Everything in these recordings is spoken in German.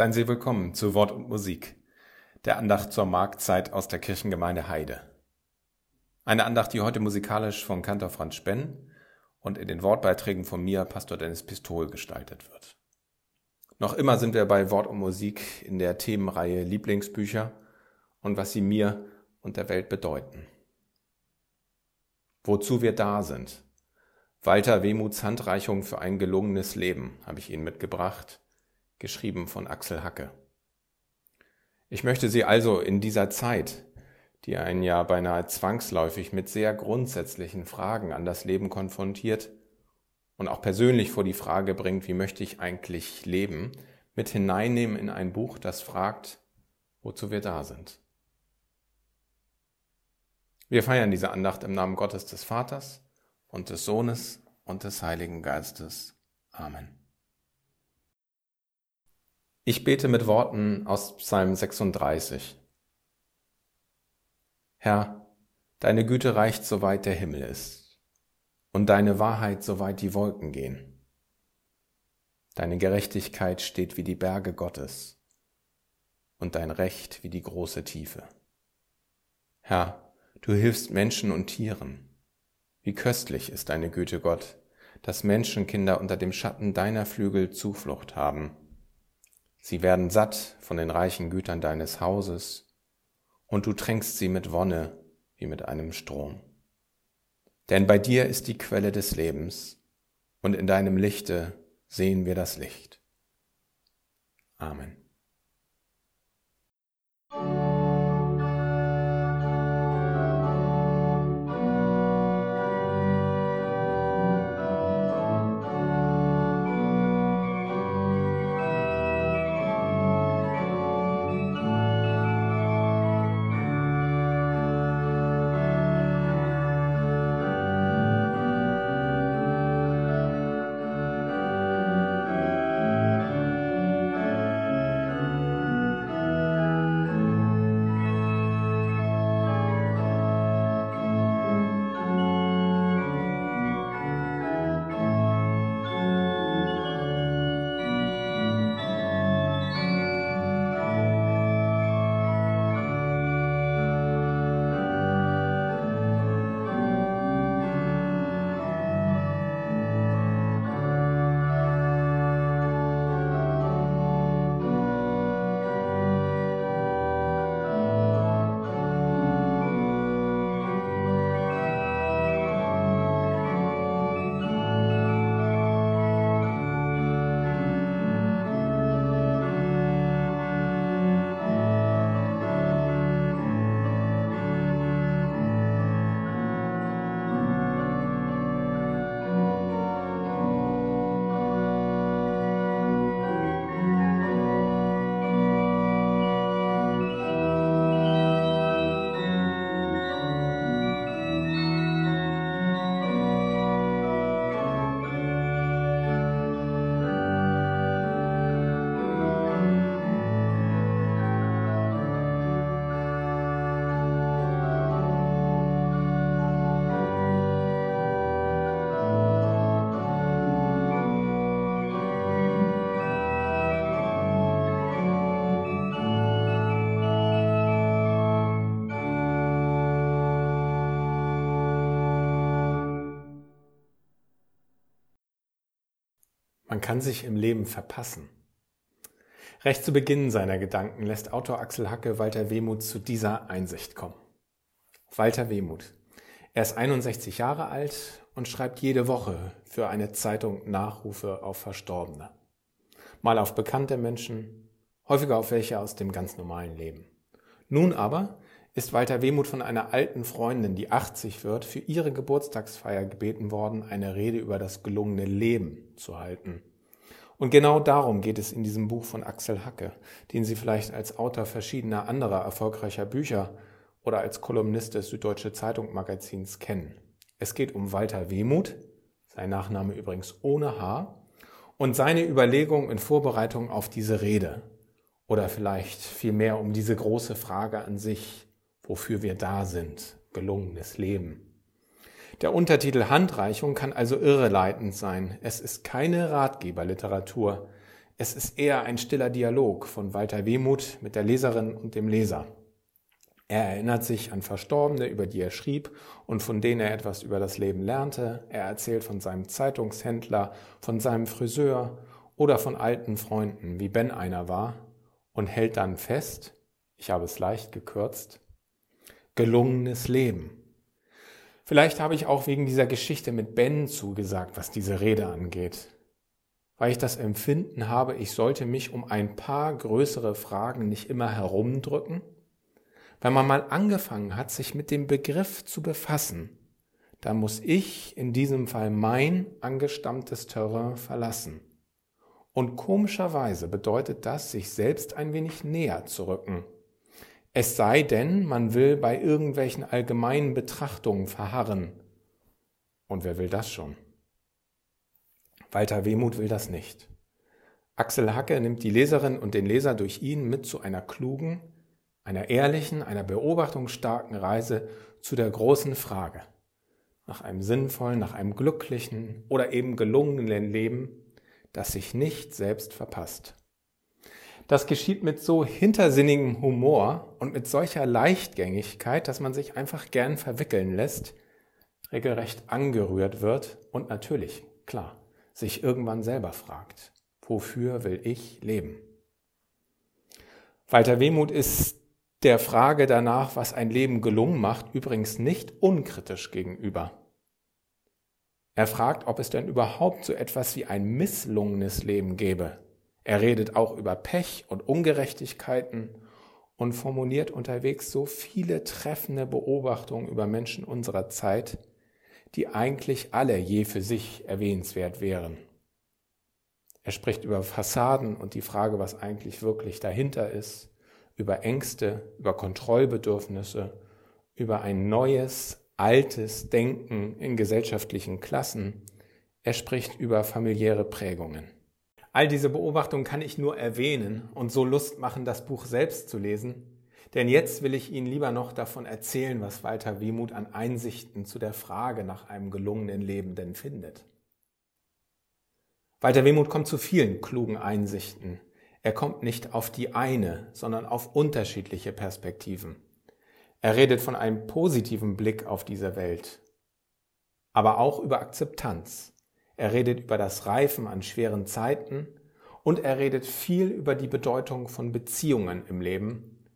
Seien Sie willkommen zu Wort und Musik, der Andacht zur Marktzeit aus der Kirchengemeinde Heide. Eine Andacht, die heute musikalisch von Kantor Franz Spenn und in den Wortbeiträgen von mir, Pastor Dennis Pistol, gestaltet wird. Noch immer sind wir bei Wort und Musik in der Themenreihe Lieblingsbücher und was sie mir und der Welt bedeuten. Wozu wir da sind. Walter Wehmuts Handreichung für ein gelungenes Leben habe ich Ihnen mitgebracht geschrieben von Axel Hacke. Ich möchte Sie also in dieser Zeit, die einen ja beinahe zwangsläufig mit sehr grundsätzlichen Fragen an das Leben konfrontiert und auch persönlich vor die Frage bringt, wie möchte ich eigentlich leben, mit hineinnehmen in ein Buch, das fragt, wozu wir da sind. Wir feiern diese Andacht im Namen Gottes des Vaters und des Sohnes und des Heiligen Geistes. Amen. Ich bete mit Worten aus Psalm 36. Herr, deine Güte reicht so weit der Himmel ist und deine Wahrheit so weit die Wolken gehen. Deine Gerechtigkeit steht wie die Berge Gottes und dein Recht wie die große Tiefe. Herr, du hilfst Menschen und Tieren. Wie köstlich ist deine Güte, Gott, dass Menschenkinder unter dem Schatten deiner Flügel Zuflucht haben Sie werden satt von den reichen Gütern deines Hauses, und du tränkst sie mit Wonne wie mit einem Strom. Denn bei dir ist die Quelle des Lebens, und in deinem Lichte sehen wir das Licht. Amen. Man kann sich im Leben verpassen. Recht zu Beginn seiner Gedanken lässt Autor Axel Hacke Walter Wehmuth zu dieser Einsicht kommen. Walter Wehmuth. Er ist 61 Jahre alt und schreibt jede Woche für eine Zeitung Nachrufe auf Verstorbene. Mal auf bekannte Menschen, häufiger auf welche aus dem ganz normalen Leben. Nun aber ist Walter Wehmuth von einer alten Freundin, die 80 wird, für ihre Geburtstagsfeier gebeten worden, eine Rede über das gelungene Leben zu halten. Und genau darum geht es in diesem Buch von Axel Hacke, den Sie vielleicht als Autor verschiedener anderer erfolgreicher Bücher oder als Kolumnist des Süddeutsche Zeitung Magazins kennen. Es geht um Walter Wehmuth, sein Nachname übrigens ohne H, und seine Überlegungen in Vorbereitung auf diese Rede. Oder vielleicht vielmehr um diese große Frage an sich, wofür wir da sind, gelungenes Leben. Der Untertitel Handreichung kann also irreleitend sein. Es ist keine Ratgeberliteratur. Es ist eher ein stiller Dialog von Walter Wehmuth mit der Leserin und dem Leser. Er erinnert sich an Verstorbene, über die er schrieb und von denen er etwas über das Leben lernte. Er erzählt von seinem Zeitungshändler, von seinem Friseur oder von alten Freunden, wie Ben einer war, und hält dann fest, ich habe es leicht gekürzt, gelungenes Leben. Vielleicht habe ich auch wegen dieser Geschichte mit Ben zugesagt, was diese Rede angeht, weil ich das Empfinden habe, ich sollte mich um ein paar größere Fragen nicht immer herumdrücken, wenn man mal angefangen hat, sich mit dem Begriff zu befassen, dann muss ich in diesem Fall mein angestammtes Terrain verlassen. Und komischerweise bedeutet das, sich selbst ein wenig näher zu rücken. Es sei denn, man will bei irgendwelchen allgemeinen Betrachtungen verharren. Und wer will das schon? Walter Wehmuth will das nicht. Axel Hacke nimmt die Leserin und den Leser durch ihn mit zu einer klugen, einer ehrlichen, einer beobachtungsstarken Reise zu der großen Frage nach einem sinnvollen, nach einem glücklichen oder eben gelungenen Leben, das sich nicht selbst verpasst. Das geschieht mit so hintersinnigem Humor und mit solcher Leichtgängigkeit, dass man sich einfach gern verwickeln lässt, regelrecht angerührt wird und natürlich, klar, sich irgendwann selber fragt, wofür will ich leben? Walter Wehmuth ist der Frage danach, was ein Leben gelungen macht, übrigens nicht unkritisch gegenüber. Er fragt, ob es denn überhaupt so etwas wie ein misslungenes Leben gäbe. Er redet auch über Pech und Ungerechtigkeiten und formuliert unterwegs so viele treffende Beobachtungen über Menschen unserer Zeit, die eigentlich alle je für sich erwähnenswert wären. Er spricht über Fassaden und die Frage, was eigentlich wirklich dahinter ist über Ängste, über Kontrollbedürfnisse, über ein neues, altes Denken in gesellschaftlichen Klassen. Er spricht über familiäre Prägungen. All diese Beobachtungen kann ich nur erwähnen und so Lust machen, das Buch selbst zu lesen. Denn jetzt will ich Ihnen lieber noch davon erzählen, was Walter Wehmuth an Einsichten zu der Frage nach einem gelungenen Leben denn findet. Walter Wehmuth kommt zu vielen klugen Einsichten, er kommt nicht auf die eine, sondern auf unterschiedliche Perspektiven. Er redet von einem positiven Blick auf diese Welt, aber auch über Akzeptanz. Er redet über das Reifen an schweren Zeiten und er redet viel über die Bedeutung von Beziehungen im Leben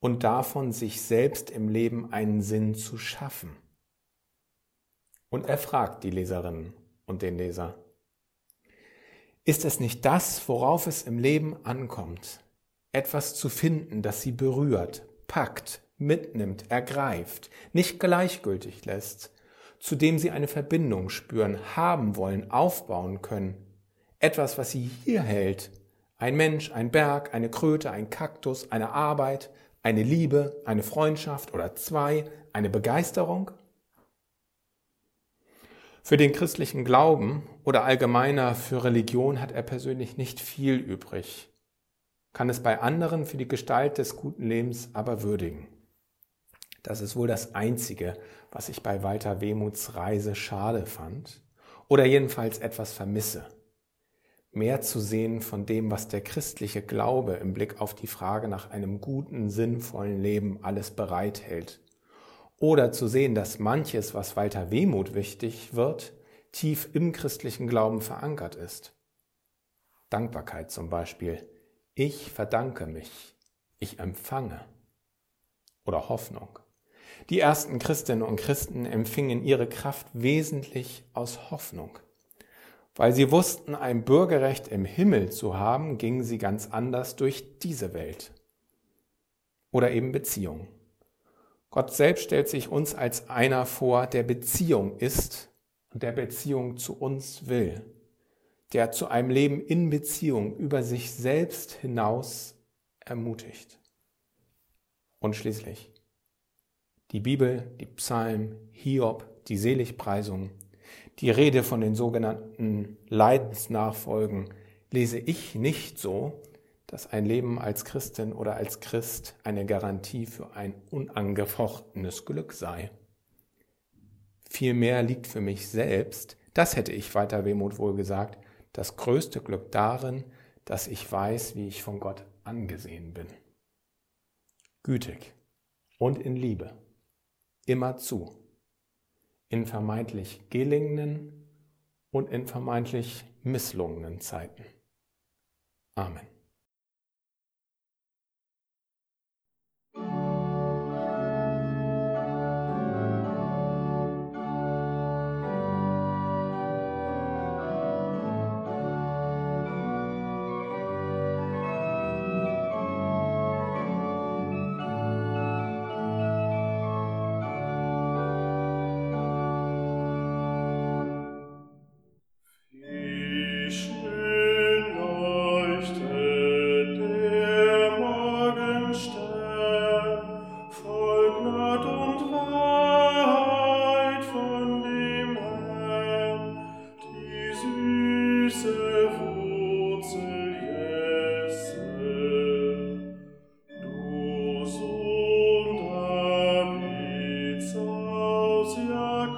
und davon, sich selbst im Leben einen Sinn zu schaffen. Und er fragt die Leserinnen und den Leser, ist es nicht das, worauf es im Leben ankommt? Etwas zu finden, das sie berührt, packt, mitnimmt, ergreift, nicht gleichgültig lässt, zu dem sie eine Verbindung spüren, haben wollen, aufbauen können. Etwas, was sie hier hält. Ein Mensch, ein Berg, eine Kröte, ein Kaktus, eine Arbeit, eine Liebe, eine Freundschaft oder zwei, eine Begeisterung? Für den christlichen Glauben oder allgemeiner für Religion hat er persönlich nicht viel übrig, kann es bei anderen für die Gestalt des guten Lebens aber würdigen. Das ist wohl das Einzige, was ich bei Walter Wehmuts Reise schade fand oder jedenfalls etwas vermisse. Mehr zu sehen von dem, was der christliche Glaube im Blick auf die Frage nach einem guten, sinnvollen Leben alles bereithält oder zu sehen, dass manches, was Walter Wehmut wichtig wird, tief im christlichen Glauben verankert ist. Dankbarkeit zum Beispiel. Ich verdanke mich. Ich empfange. Oder Hoffnung. Die ersten Christinnen und Christen empfingen ihre Kraft wesentlich aus Hoffnung. Weil sie wussten, ein Bürgerrecht im Himmel zu haben, gingen sie ganz anders durch diese Welt. Oder eben Beziehungen. Gott selbst stellt sich uns als einer vor, der Beziehung ist und der Beziehung zu uns will, der zu einem Leben in Beziehung über sich selbst hinaus ermutigt. Und schließlich die Bibel, die Psalmen, Hiob, die Seligpreisung, die Rede von den sogenannten Leidensnachfolgen lese ich nicht so, dass ein Leben als Christin oder als Christ eine Garantie für ein unangefochtenes Glück sei. Vielmehr liegt für mich selbst, das hätte ich weiter Wehmut wohl gesagt, das größte Glück darin, dass ich weiß, wie ich von Gott angesehen bin. Gütig und in Liebe, immer zu, in vermeintlich gelingenden und in vermeintlich misslungenen Zeiten. Amen.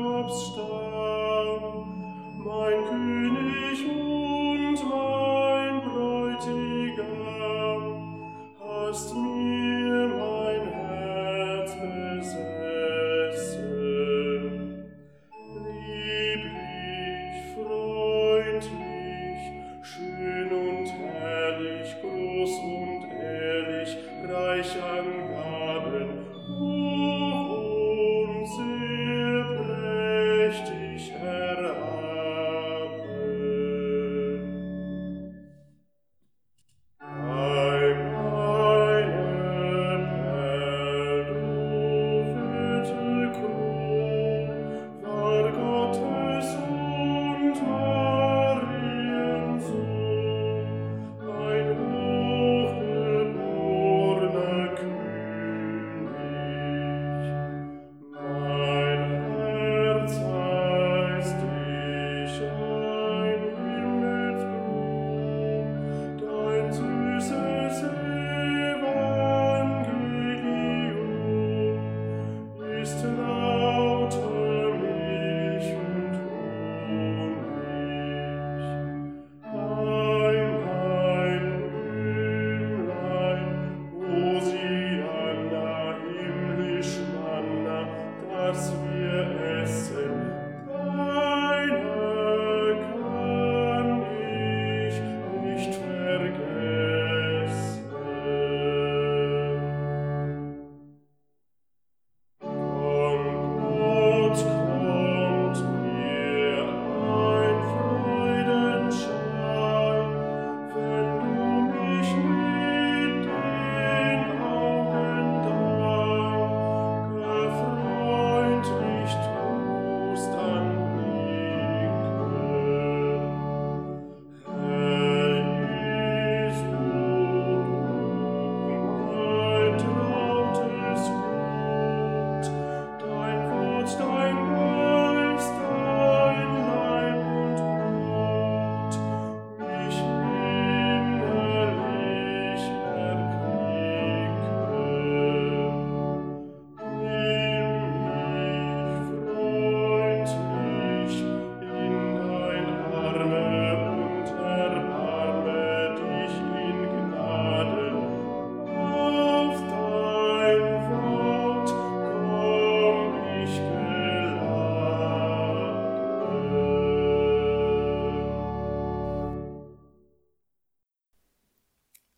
Jakobs mein König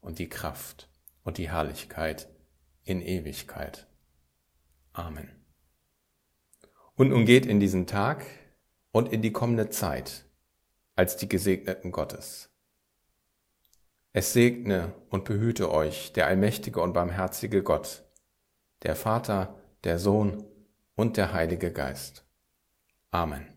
und die Kraft und die Herrlichkeit in Ewigkeit. Amen. Und nun geht in diesen Tag und in die kommende Zeit als die Gesegneten Gottes. Es segne und behüte euch der allmächtige und barmherzige Gott, der Vater, der Sohn und der Heilige Geist. Amen.